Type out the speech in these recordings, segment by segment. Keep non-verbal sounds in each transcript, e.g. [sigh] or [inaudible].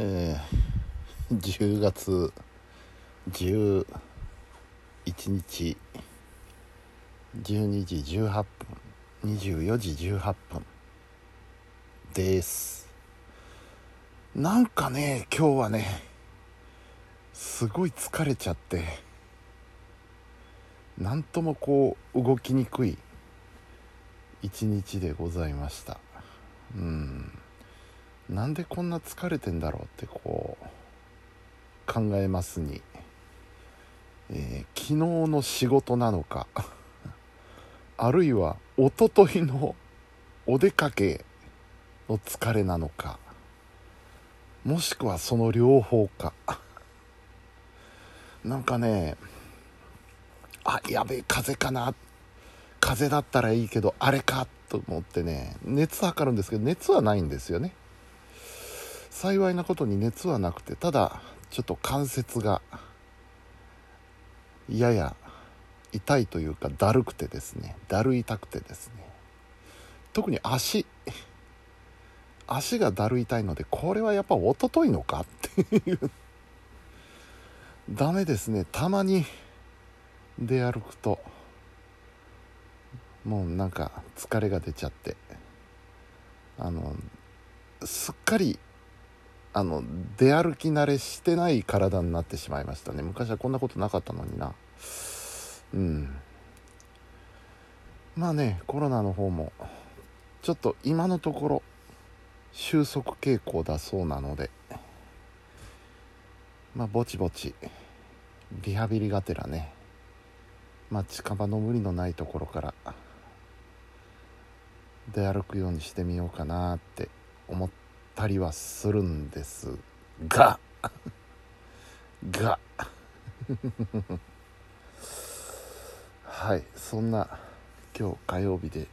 えー、10月11日12時18分24時18分です。なんかね今日はねすごい疲れちゃってなんともこう動きにくい一日でございました。うん。なんでこんな疲れてんだろうってこう考えますに、えー、昨日の仕事なのか [laughs] あるいはおとといのお出かけの疲れなのかもしくはその両方か。[laughs] なんかねあやべえ風かな。風だったらいいけどあれかと思ってね熱測るんですけど熱はないんですよね。幸いなことに熱はなくてただちょっと関節がやや痛いというかだるくてですね。だる痛くてですね。特に足。足がだる痛いのでこれはやっぱおとといのかっていう。ダメですね。たまに出歩くともうなんか疲れが出ちゃって。あのすっかりあの出歩き慣れしてない体になってしまいましたね。昔はこんなことなかったのにな。うん。まあねコロナの方もちょっと今のところ収束傾向だそうなのでまあぼちぼちリハビリがてらねまあ近場の無理のないところから出歩くようにしてみようかなって思ってたりはするんですが [laughs] が。[laughs] はいそんな今日火曜日で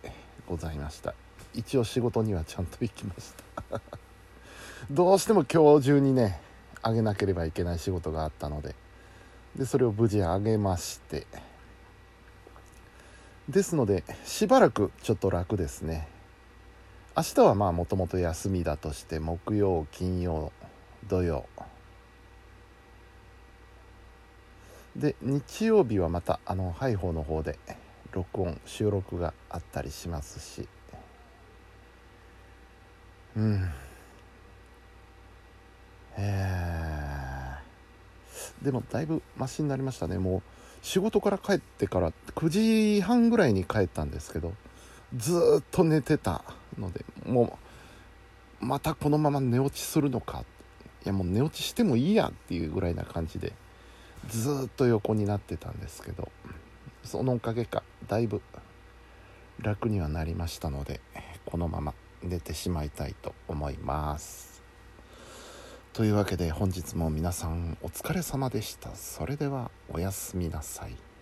ございました。一応仕事にはちゃんと行きました。[laughs] どうしても今日中にねあげなければいけない仕事があったので。でそれを無事あげまして。ですのでしばらくちょっと楽ですね。明日はまあもともと休みだとして木曜金曜土曜。で日曜日はまたあのハイホーの方で録音収録があったりしますし。うん。えー、でもだいぶマシになりましたね。もう仕事から帰ってから9時半ぐらいに帰ったんですけど。ずっと寝てたのでもうまたこのまま寝落ちするのか。いやもう寝落ちしてもいいやっていうぐらいな感じでずっと横になってたんですけどそのおかげかだいぶ楽にはなりましたのでこのまま寝てしまいたいと思います。というわけで本日も皆さんお疲れ様でした。それではおやすみなさい。